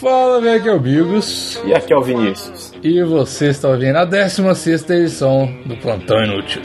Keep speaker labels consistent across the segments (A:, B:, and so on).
A: Fala, velho, aqui é o Bigos.
B: E aqui é o Vinícius.
A: E você está ouvindo a 16 edição do Plantão Inútil.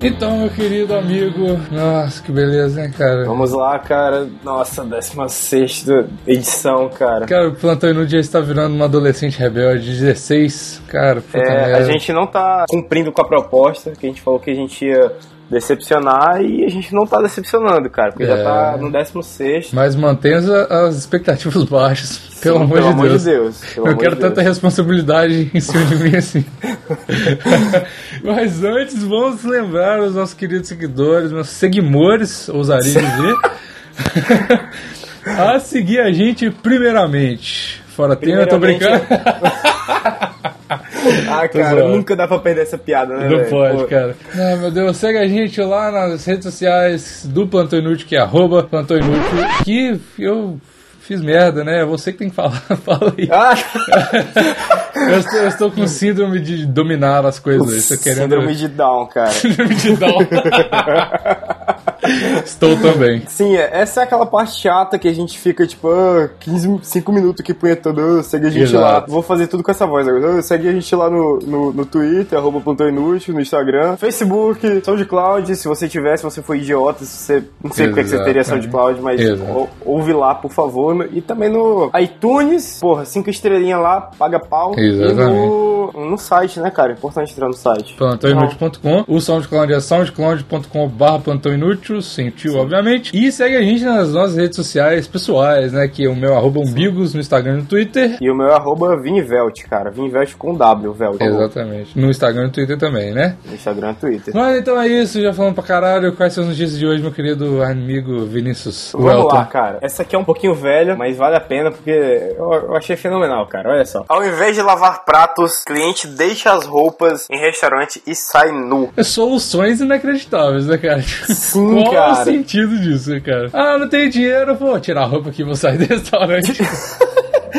A: Então, meu querido amigo, nossa, que beleza, hein, cara?
B: Vamos lá, cara. Nossa, 16 edição, cara.
A: Cara, o Plantão Inútil já está virando uma adolescente rebelde de 16. Cara, puta
B: É,
A: merda.
B: a gente não tá cumprindo com a proposta, que a gente falou que a gente ia decepcionar e a gente não tá decepcionando, cara, porque
A: É.
B: já tá no 16.
A: Mas mantenha as- as expectativas baixas, pelo,
B: Sim,
A: amor,
B: pelo
A: de
B: amor
A: Deus.
B: de Deus, pelo
A: Eu quero
B: de
A: tanta
B: Deus.
A: responsabilidade em cima de mim assim. Mas antes, vamos lembrar os nossos queridos seguidores, meus seguimores, ousaria dizer, a seguir a gente primeiramente. Fora tema, eu tô brincando.
B: Ah, cara, nunca dá pra perder essa piada, né?
A: Não
B: velho?
A: pode,
B: Pô,
A: cara. Não, meu Deus, segue a gente lá nas redes sociais do Plantão Inútil, que é arroba Plantão Inútil, que eu fiz merda, né? Você que tem que falar, fala aí.
B: Ah,
A: Eu estou, eu estou com síndrome de dominar as coisas. Querendo...
B: síndrome de Down, cara.
A: Síndrome de Down. Estou também.
B: Sim, é- essa é aquela parte chata que a gente fica, tipo, ah, 15, 5 minutos aqui punhetando, ah, segue a gente
A: Exato.
B: lá. Vou fazer tudo com essa voz agora. Ah, segue a gente lá no, no, no Twitter, arroba Plantão Inútil, no Instagram, Facebook, SoundCloud, se você tiver, se você for idiota, se você, não sei porque que você teria. SoundCloud, mas ou- ouve lá, por favor. E também no iTunes, porra, cinco estrelinhas lá, paga pau.
A: Exatamente.
B: E no, no site, né, cara? É importante entrar no site.
A: plantãoinútil.com, o SoundCloud é soundcloud.com.br plantão inútil, sem tio, obviamente. E segue a gente nas nossas redes sociais pessoais, né? Que é o meu arroba umbigos no Instagram e no Twitter.
B: E o meu arroba Vinivelt, cara. Vinivelt com W, Velt.
A: Exatamente. No Instagram e no Twitter também, né?
B: No Instagram e Twitter.
A: Mas então é isso, já falando pra caralho. Quais são as notícias de hoje, meu querido amigo Vinícius?
B: Vamos
A: Welton?
B: lá, cara. Essa aqui é um pouquinho velha, mas vale a pena porque eu, eu achei fenomenal, cara. Olha só. Ao invés de lavar pratos, cliente deixa as roupas em restaurante e sai nu.
A: É soluções inacreditáveis, né, cara?
B: Sim,
A: Qual
B: cara.
A: Sentido disso, cara? Ah, não tenho dinheiro, vou tirar a roupa aqui e vou sair do restaurante.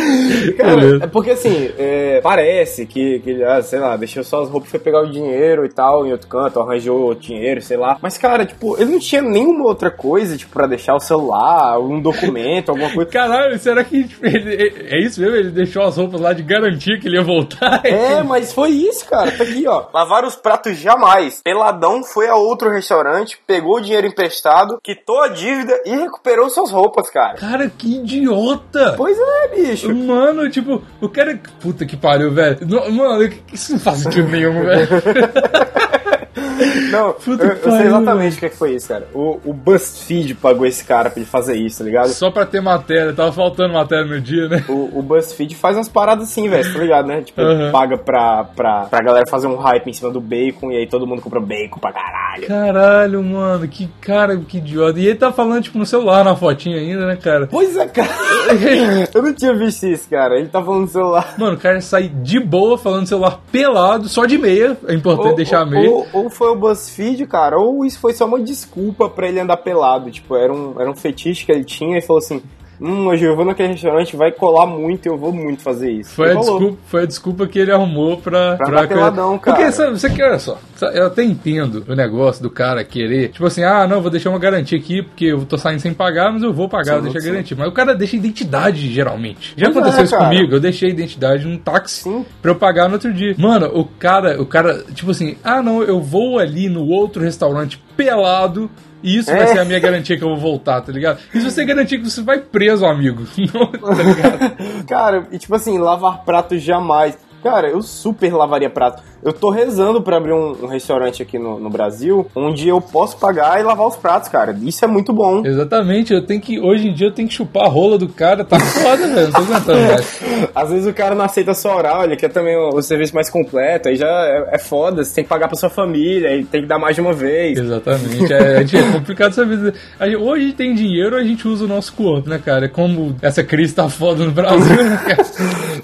B: Cara, é porque assim, é, parece que, que ah, sei lá, deixou só as roupas, foi pegar o dinheiro e tal em outro canto, arranjou dinheiro, sei lá. Mas, cara, tipo, ele não tinha nenhuma outra coisa, tipo, pra deixar o celular, um documento, alguma coisa.
A: Caralho, será que tipo, ele- é isso mesmo? Ele deixou as roupas lá de garantia que ele ia voltar?
B: É, mas foi isso, cara. Tá aqui, ó. Lavar os pratos jamais. Peladão foi a outro restaurante, pegou o dinheiro emprestado, quitou a dívida e recuperou suas roupas, cara.
A: Cara, que idiota!
B: Pois é, bicho.
A: Mano, tipo, o cara. Puta que pariu, velho. Mano, isso não faz sentido nenhum, velho.
B: Não,
A: Puta
B: eu, eu
A: que
B: sei exatamente o que, é que foi isso, cara. O, o BuzzFeed pagou esse cara pra ele fazer isso, tá ligado?
A: Só pra ter matéria, tava faltando matéria no dia, né?
B: O, o BuzzFeed faz umas paradas assim, velho, tá ligado, né? Tipo, ele
A: Aham.
B: paga pra, pra, pra galera fazer um hype em cima do bacon e aí todo mundo compra bacon pra caralho.
A: Caralho, mano, que cara, que idiota. E ele tá falando, tipo, no celular, na fotinha ainda, né, cara?
B: Pois é, cara. eu não tinha visto isso, cara. Ele tá falando no celular.
A: Mano, o cara sai de boa falando no celular pelado, só de meia. É importante deixar a meia.
B: Ou, ou foi o BuzzFeed, cara, ou isso foi só uma desculpa pra ele andar pelado. Tipo, era um, era um fetiche que ele tinha e falou assim: Hum, hoje eu vou naquele restaurante, vai colar muito e eu vou muito fazer isso.
A: Foi a, desculpa, foi a desculpa que ele arrumou pra.
B: Pra andar peladão, cara.
A: Porque, sabe, você quer, olha só, eu até entendo o negócio do cara querer. Tipo assim, ah, não, vou deixar uma garantia aqui, porque eu tô saindo sem pagar, mas eu vou pagar,
B: Sim,
A: deixa a
B: sim.
A: garantia. Mas o cara deixa identidade, geralmente. Já
B: Pois
A: aconteceu
B: é,
A: isso
B: cara.
A: comigo, eu deixei a identidade num táxi
B: Sim.
A: pra eu pagar no outro dia. Mano, o cara, o cara, tipo assim, ah, não, eu vou ali no outro restaurante pelado. E isso vai
B: É.
A: ser a minha garantia que eu vou voltar, tá ligado? Isso vai ser garantia que você vai preso, amigo. Não, tá ligado?
B: Cara, e tipo assim, lavar prato jamais. Cara, eu super lavaria prato. Eu tô rezando pra abrir um, um restaurante aqui no, no Brasil, onde eu posso pagar e lavar os pratos, cara. Isso é muito bom.
A: Exatamente, eu tenho que. Hoje em dia eu tenho que chupar a rola do cara, tá foda, velho. Não tô aguentando mais.
B: Às vezes o cara não aceita só oral, ele quer também o, o serviço mais completo, aí já é, é foda, você tem que pagar pra sua família, aí tem que dar mais de uma vez.
A: Exatamente. É, é complicado essa vida. Gente- ou a gente tem dinheiro ou a gente usa o nosso corpo, né, cara? É Como essa crise tá foda no Brasil, né, cara?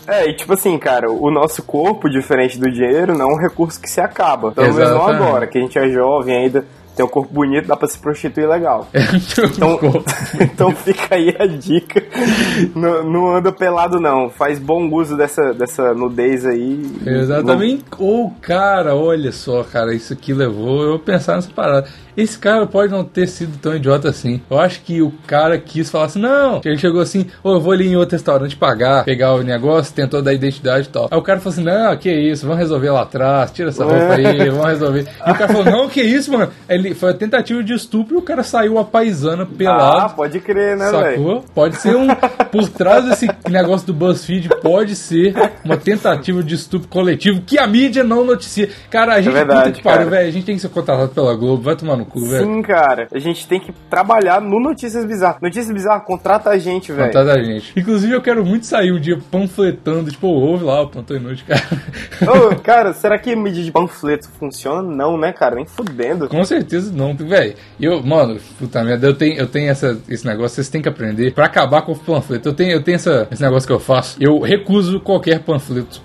B: É, e tipo assim, cara, o nosso corpo, diferente do dinheiro, não é um recurso que se acaba. Pelo menos não agora, que a gente é jovem ainda. tem um corpo bonito, dá pra se prostituir legal.
A: Então,
B: Então, então fica aí a dica. Não, não anda pelado, não. Faz bom uso dessa, dessa nudez aí.
A: Exatamente. Ou, cara, olha só, cara, isso aqui levou eu pensar nessa parada. Esse cara pode não ter sido tão idiota assim. Eu acho que o cara quis falar assim, não. Ele chegou assim, ô, eu vou ali em outro restaurante pagar, pegar o negócio, tentou dar identidade e tal. Aí o cara falou assim, não, que isso, vamos resolver lá atrás, tira essa roupa aí, vamos resolver. E o cara falou, não, que isso, mano. Ele, foi a tentativa de estupro e o cara saiu a paisana
B: Ah,
A: pelado.
B: pode crer, né, velho?
A: Pode ser um. Por trás desse negócio do BuzzFeed, pode ser uma tentativa de estupro coletivo que a mídia não noticia. Cara, a gente
B: verdade,
A: puta que pariu, velho. A gente tem que ser contratado pela Globo, vai tomar no velho.
B: Sim, cara. A gente tem que trabalhar no Notícias Bizarras. Notícias Bizarras, contrata a gente, velho.
A: Contrata a gente. Inclusive, eu quero muito sair um dia panfletando, tipo, ouve lá o Plantão Inútil, cara.
B: Ô, cara, será que mídia de panfleto funciona? Não, né, cara? Nem fudendo.
A: Com certeza não, velho. Eu, mano, puta merda, eu tenho, eu tenho essa, esse negócio, vocês têm que aprender pra acabar com o panfleto. Eu tenho, eu tenho essa, esse negócio que eu faço. Eu recuso qualquer panfleto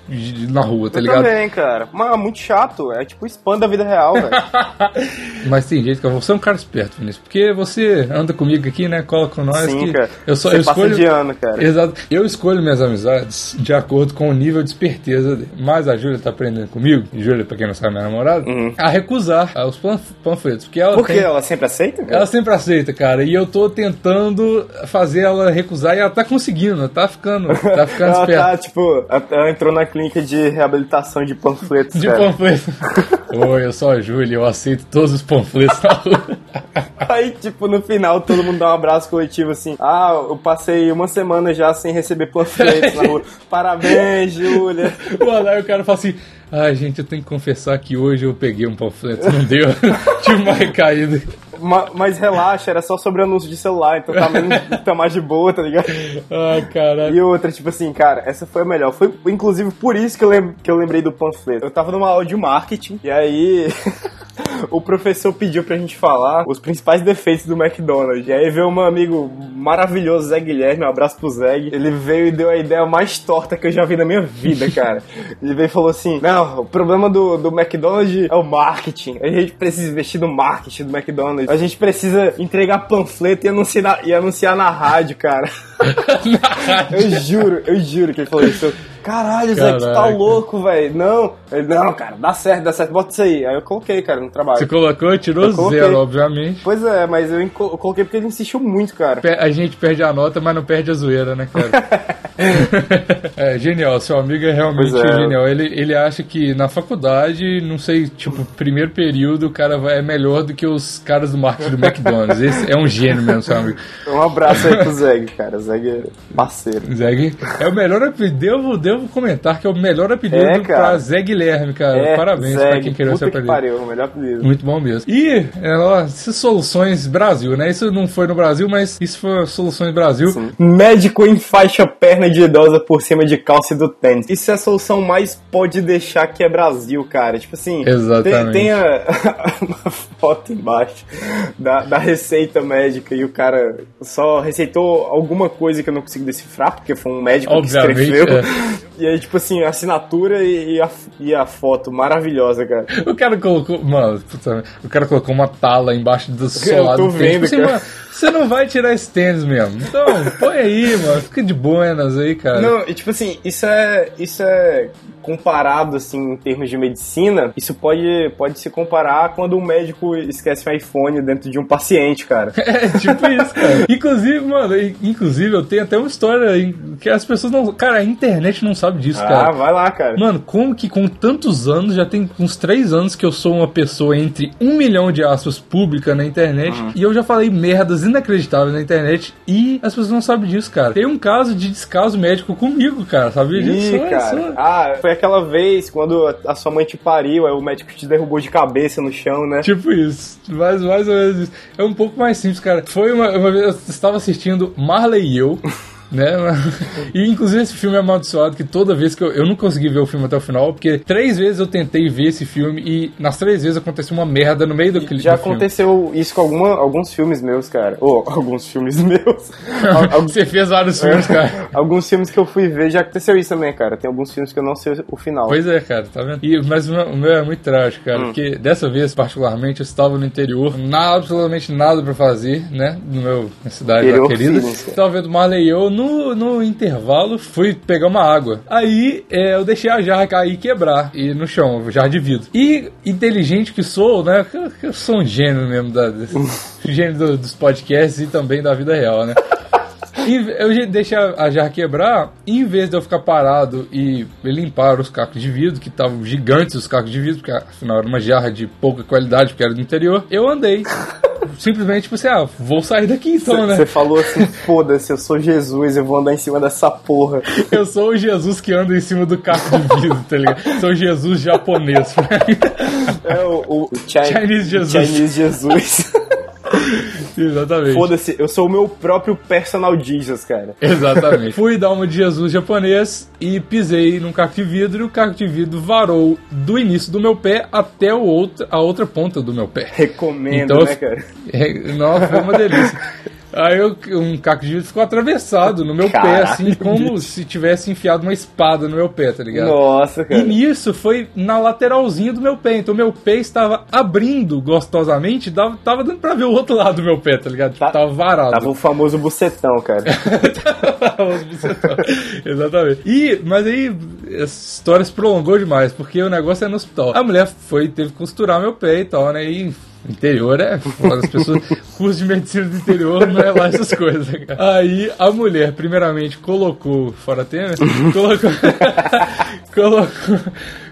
A: na rua, tá
B: Eu
A: ligado?
B: também, cara. Mas é muito chato. É tipo spam da vida real, velho.
A: Mas tem jeito que eu vou ser um cara esperto, Vinícius. Porque você anda comigo aqui, né? Cola com nós.
B: Sim,
A: que
B: cara.
A: Eu só
B: Você
A: eu escolho.
B: de ano, cara.
A: Exato. Eu escolho minhas amizades de acordo com o nível de esperteza dele. Mas a Júlia tá aprendendo comigo, Júlia, pra quem não sabe, é minha namorada, a recusar os panf- panfletos. Porque ela
B: Uhum. Por
A: tem-
B: ela sempre aceita? cara?
A: Ela sempre aceita, cara. E eu tô tentando fazer ela recusar e ela tá conseguindo. Tá ficando, tá ficando
B: Ela
A: esperta.
B: tá, tipo, ela entrou na clínica de reabilitação de panfletos,
A: De
B: cara.
A: panfleto. Oi, eu sou a Júlia, eu aceito todos os panfletos
B: Aí, tipo, no final, todo mundo dá um abraço coletivo assim. Ah, eu passei uma semana já sem receber panfletos na rua. Parabéns, Júlia.
A: Mano, aí o cara fala assim: Ai, gente, eu tenho que confessar que hoje eu peguei um panfleto, não deu. Tive uma recaída.
B: Ma- mas relaxa, era só sobre anúncio de celular, então tá, menos, tá mais de boa, tá ligado?
A: Ai, caralho.
B: E outra, tipo assim, cara, essa foi a melhor. Foi, inclusive, por isso que eu, lem que eu lembrei do panfleto. Eu tava numa aula de marketing, e aí o professor pediu pra gente falar os principais defeitos do McDonald's. E aí veio um amigo maravilhoso, Zé Guilherme, um abraço pro Zeg. Ele veio e deu a ideia mais torta que eu já vi na minha vida, cara. Ele veio e falou assim: Não, o problema do, do McDonald's é o marketing. A gente precisa investir no marketing do McDonald's. A gente precisa entregar panfleto e anunciar, e anunciar na rádio, cara. Eu juro, eu juro que ele falou isso. Caralho, Zé, tu tá louco, velho. Não. Ele, não, cara, dá certo, dá certo, bota isso aí. Aí eu coloquei, cara, no trabalho.
A: Você colocou, tirou
B: Eu coloquei.
A: zero, obviamente.
B: Pois é, mas eu, eu coloquei porque ele insistiu muito, cara.
A: A gente perde a nota, mas não perde a zoeira, né, cara? é genial, seu amigo é realmente
B: é.
A: genial. Ele, ele acha que na faculdade, não sei, tipo, primeiro período, o cara vai, é melhor do que os caras do marketing do McDonald's. Esse é um gênio mesmo, seu amigo.
B: Um abraço aí pro Zeg, cara. Zeg é parceiro.
A: Zeg é o melhor apelido. Devo, devo comentar que é o melhor apelido
B: É, cara.
A: pra Zé Guilherme, cara.
B: É,
A: Parabéns
B: Zeg,
A: pra quem criou esse
B: puta que
A: apelido.
B: pariu, o melhor apelido.
A: Muito bom mesmo. E, é, ó, essas soluções Brasil, né? Isso não foi no Brasil, mas isso foi soluções Brasil.
B: Médico enfaixa perna de idosa por cima de calça e do tênis. Isso é a solução mais pode deixar que é Brasil, cara. Tipo assim,
A: Exatamente.
B: tem, tem a, uma foto embaixo da, da receita médica e o cara só receitou alguma coisa que eu não consigo decifrar, porque foi um médico
A: Obviamente,
B: que escreveu.
A: é.
B: E aí, tipo assim, a assinatura e, e a, e a foto maravilhosa, cara.
A: O cara colocou. Mano, puta, o cara colocou uma tala embaixo do
B: Eu
A: solado
B: tô
A: do tênis.
B: vendo,
A: Tipo assim,
B: cara.
A: mano, você não vai tirar esse tênis mesmo. Então, põe aí, mano. Fica de buenas aí, cara.
B: Não, e tipo assim, isso é, isso é comparado assim em termos de medicina, isso pode, pode se comparar quando um médico esquece um iPhone dentro de um paciente, cara.
A: É tipo isso, cara. Inclusive, mano, inclusive eu tenho até uma história que as pessoas não. Cara, a internet não sabe disso,
B: Ah,
A: cara.
B: vai lá, cara.
A: Mano, como que com tantos anos, já tem uns três anos que eu sou uma pessoa entre um milhão de aspas pública na internet
B: Uhum.
A: e eu já falei merdas inacreditáveis na internet e as pessoas não sabem disso, cara. Tem um caso de descaso médico comigo, cara, sabia disso?
B: Ih, cara.
A: só.
B: Ah, foi aquela vez quando a- a sua mãe te pariu, aí o médico te derrubou de cabeça no chão, né?
A: Tipo isso, mais, mais ou menos isso. É um pouco mais simples, cara. Foi uma, uma vez, eu estava assistindo Marley e eu. né? E inclusive esse filme é amaldiçoado que toda vez que eu, eu não consegui ver o filme até o final, porque três vezes eu tentei ver esse filme e nas três vezes aconteceu uma merda no meio do clipe.
B: Já
A: do filme.
B: aconteceu isso com alguma, alguns filmes meus, cara. Ou alguns filmes meus. Al-
A: Você fez vários filmes, cara.
B: alguns filmes que eu fui ver já aconteceu isso também, cara. Tem alguns filmes que eu não sei o final.
A: Pois é, cara, tá vendo? E, mas o meu, o meu é muito trágico,
B: Hum.
A: cara, porque dessa vez, particularmente, eu estava no interior, nada, absolutamente nada pra fazer, né? No meu na cidade lá
B: Interior
A: querida.
B: feelings, cara.
A: Estava vendo Marley e eu, no, no intervalo, fui pegar uma água. Aí é, eu deixei a jarra cair e quebrar e no chão, jarra de vidro. E inteligente que sou, né? Eu, eu sou um gênio mesmo, da, gênio do- dos podcasts e também da vida real, né? Eu deixei a, a jarra quebrar, e em vez de eu ficar parado e limpar os cacos de vidro, que estavam gigantes os cacos de vidro, porque afinal era uma jarra de pouca qualidade, porque era do interior, eu andei. Simplesmente, tipo assim, ah, vou sair daqui então, né?
B: Você falou assim, foda-se, eu sou Jesus, eu vou andar em cima dessa porra.
A: Eu sou o Jesus que anda em cima do caco de vidro, tá ligado? Sou o Jesus japonês.
B: É o, o, o Chi-
A: Chinese Jesus.
B: Chinese Jesus.
A: Exatamente.
B: Foda-se, eu sou o meu próprio personal Jesus, cara.
A: Exatamente. Fui dar uma de Jesus japonês e pisei num caco de vidro e o caco de vidro varou do início do meu pé até o outro, a outra ponta do meu pé.
B: Recomendo,
A: Então,
B: né, cara?
A: Nossa, foi uma delícia. Aí eu- um caco de vidro ficou atravessado no meu pé, assim, como se tivesse enfiado uma espada no meu pé, tá ligado?
B: Nossa,
A: E
B: cara.
A: nisso foi na lateralzinha do meu pé. Então meu pé estava abrindo gostosamente, dava, tava dando pra ver o outro lado do meu pé, tá ligado? Tipo,
B: Tá-
A: tava varado.
B: Tava o famoso bucetão, cara.
A: Os bucetão. Exatamente. E, mas aí a história se prolongou demais, porque o negócio é no hospital. A mulher foi, teve que costurar meu pé e tal, né? E interior é foda, as pessoas, curso de medicina do interior não é lá essas coisas, cara. Aí a mulher, primeiramente, colocou, fora Temer, colocou, colocou,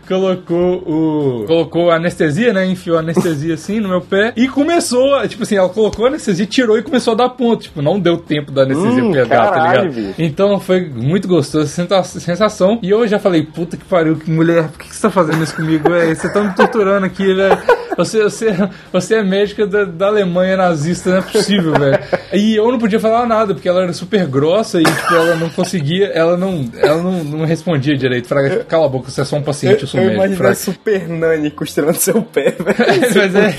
A: colocou o, colocou a anestesia, né, enfiou a anestesia assim no meu pé e começou, tipo assim, ela colocou a anestesia, tirou e começou a dar ponto, tipo, não deu tempo da anestesia
B: Hum,
A: pegar, tá
B: caralho,
A: ligado?
B: bicho.
A: Então foi muito gostoso sensação. E eu já falei, puta que pariu, que mulher, por que que você tá fazendo isso comigo? véi? Você tá me torturando aqui, velho. Você, você, você é médica da, da Alemanha nazista, não é possível, velho. E eu não podia falar nada, porque ela era super grossa e tipo, ela não conseguia, ela não, ela não, não respondia direito. Fraga, tipo, cala a boca, você é só um paciente, eu sou
B: eu
A: médico.
B: imaginei
A: Fraga.
B: Super Nani costurando seu pé, velho.
A: Mas é.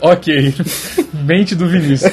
A: ok. Mente do Vinícius.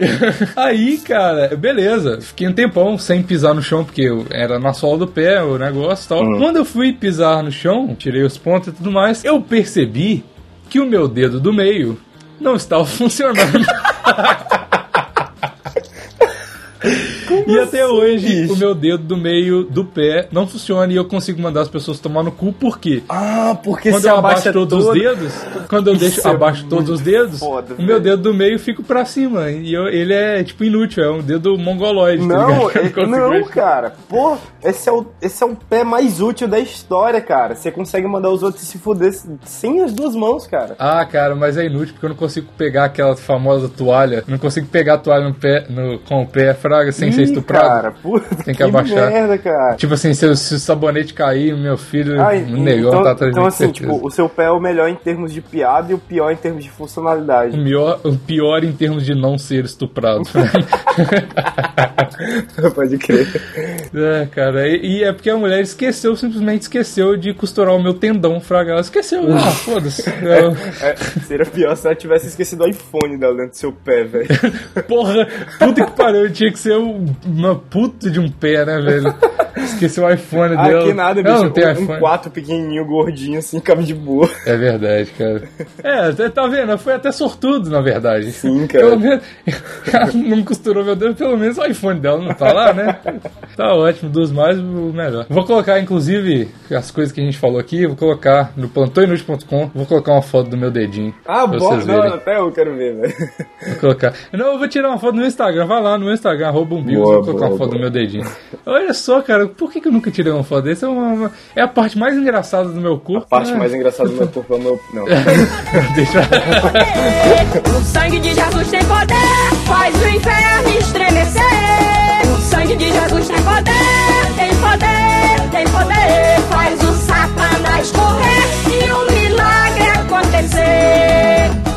A: Aí, cara, beleza. Fiquei um tempão sem pisar no chão, porque era na sola do pé o negócio e tal. Quando eu fui pisar no chão, tirei os pontos e tudo mais, eu percebi que o meu dedo do meio não estava funcionando. e até hoje, o meu dedo do meio do pé não funciona e eu consigo mandar as pessoas tomar no cu, por quê?
B: Ah, porque
A: Quando eu abaixo todos
B: todo...
A: os dedos, quando eu deixo
B: é
A: abaixo todos os dedos,
B: foda,
A: o meu
B: velho.
A: dedo do meio fica pra cima. E eu- ele é tipo inútil, é um dedo mongoloide. tá
B: Não?
A: Eu
B: é- não,
A: mexer.
B: cara. Pô, esse é, o, esse é o pé mais útil da história, cara. Você consegue mandar os outros se fuder sem as duas mãos, cara.
A: Ah, cara, mas é inútil porque eu não consigo pegar aquela famosa toalha. Não consigo pegar a toalha no pé, no- com o pé, fraga, sem ser
B: Ih,
A: estuprado.
B: Cara, puta,
A: Tem que abaixar.
B: merda, cara.
A: Tipo assim, se, o- se o sabonete cair, meu filho,
B: Ah,
A: o negão
B: então,
A: tá atrás
B: então assim,
A: certeza.
B: tipo, o seu pé é o melhor em termos de piada e o pior em termos de funcionalidade.
A: O, melhor, o pior em termos de não ser estuprado.
B: Pode crer.
A: É, cara, e, e é porque a mulher esqueceu, simplesmente esqueceu de costurar o meu tendão fraga. Ela esqueceu, ah, foda-se. Eu-
B: É, seria pior se ela tivesse esquecido o iPhone dela dentro do seu pé, velho.
A: Porra, puta que pariu, tinha que ser um- uma puta de um pé, né, velho? Esqueci o iPhone
B: Ah,
A: dela.
B: que nada, bicho.
A: não tem
B: um,
A: iPhone.
B: um 4 pequenininho, gordinho, assim, cabe de boa.
A: É verdade, cara. É, tá- tá vendo? Foi até sortudo, na verdade.
B: Sim, cara.
A: Pelo menos, ela não costurou meu dedo, pelo menos o iPhone dela não tá lá, né? Tá ótimo, dos mais, o melhor. Vou colocar, inclusive, as coisas que a gente falou aqui, vou colocar no plantõeinútil.com, vou colocar uma foto do meu dedinho.
B: Ah, bom,
A: vocês
B: não,
A: verem.
B: até eu quero ver, velho.
A: Vou colocar. Não, eu vou tirar uma foto no Instagram. Vai lá no meu Instagram, arroba um
B: Boa,
A: vou colocar
B: boa,
A: uma foto
B: boa.
A: do meu dedinho. Olha só, cara, por que, que eu nunca tirei uma foto desse? É, uma, uma, é a parte mais engraçada do meu corpo.
B: A parte
A: né?
B: mais engraçada do meu corpo é o meu. Não.
A: Deixa
C: O sangue de Jesus tem poder, faz o inferno estremecer. O sangue de Jesus tem poder, tem poder, tem poder. Faz o Satanás correr e o um milagre acontecer.